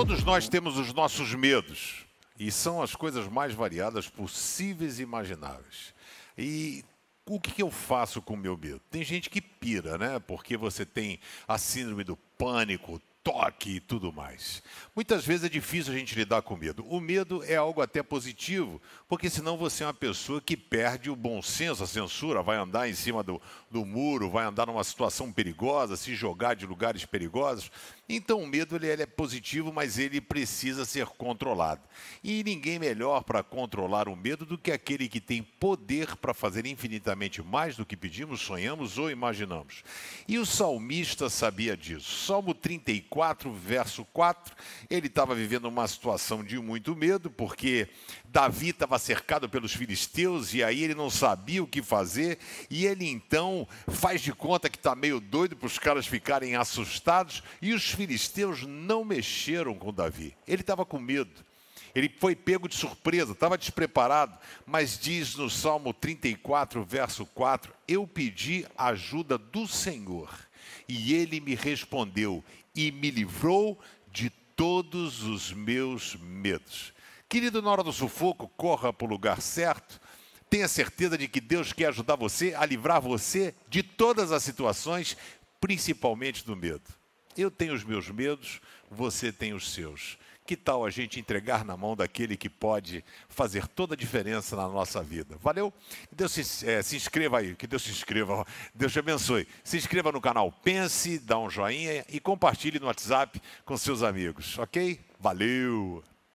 Todos nós temos os nossos medos. E são as coisas mais variadas possíveis e imagináveis. E o que, eu faço com o meu medo? Tem gente que pira, né? Porque você tem a síndrome do pânico, toque e tudo mais. Muitas vezes é difícil a gente lidar com medo. O medo é algo até positivo, porque senão você é uma pessoa que perde o bom senso, a censura, vai andar em cima do, do muro, vai andar numa situação perigosa, se jogar de lugares perigosos. Então o medo ele, ele é positivo, mas ele precisa ser controlado. E ninguém melhor para controlar o medo do que aquele que tem poder para fazer infinitamente mais do que pedimos, sonhamos ou imaginamos. E o salmista sabia disso. Salmo 34, verso 4, ele estava vivendo uma situação de muito medo, porque Davi estava cercado pelos filisteus e aí ele não sabia o que fazer, e ele então faz de conta que está meio doido para os caras ficarem assustados, e os filisteus não mexeram com Davi. Ele estava com medo. Ele foi pego de surpresa, estava despreparado, mas diz no Salmo 34, verso 4: Eu pedi ajuda do Senhor, e ele me respondeu e me livrou de todos os meus medos. Querido, na hora do sufoco, corra para o lugar certo. Tenha certeza de que Deus quer ajudar você a livrar você de todas as situações, principalmente do medo. Eu tenho os meus medos, você tem os seus. Que tal a gente entregar na mão daquele que pode fazer toda a diferença na nossa vida? Valeu? Que Deus se, é, se inscreva aí, que Deus se inscreva. Deus te abençoe. Se inscreva no canal Pense, dá um joinha e compartilhe no WhatsApp com seus amigos, ok? Valeu!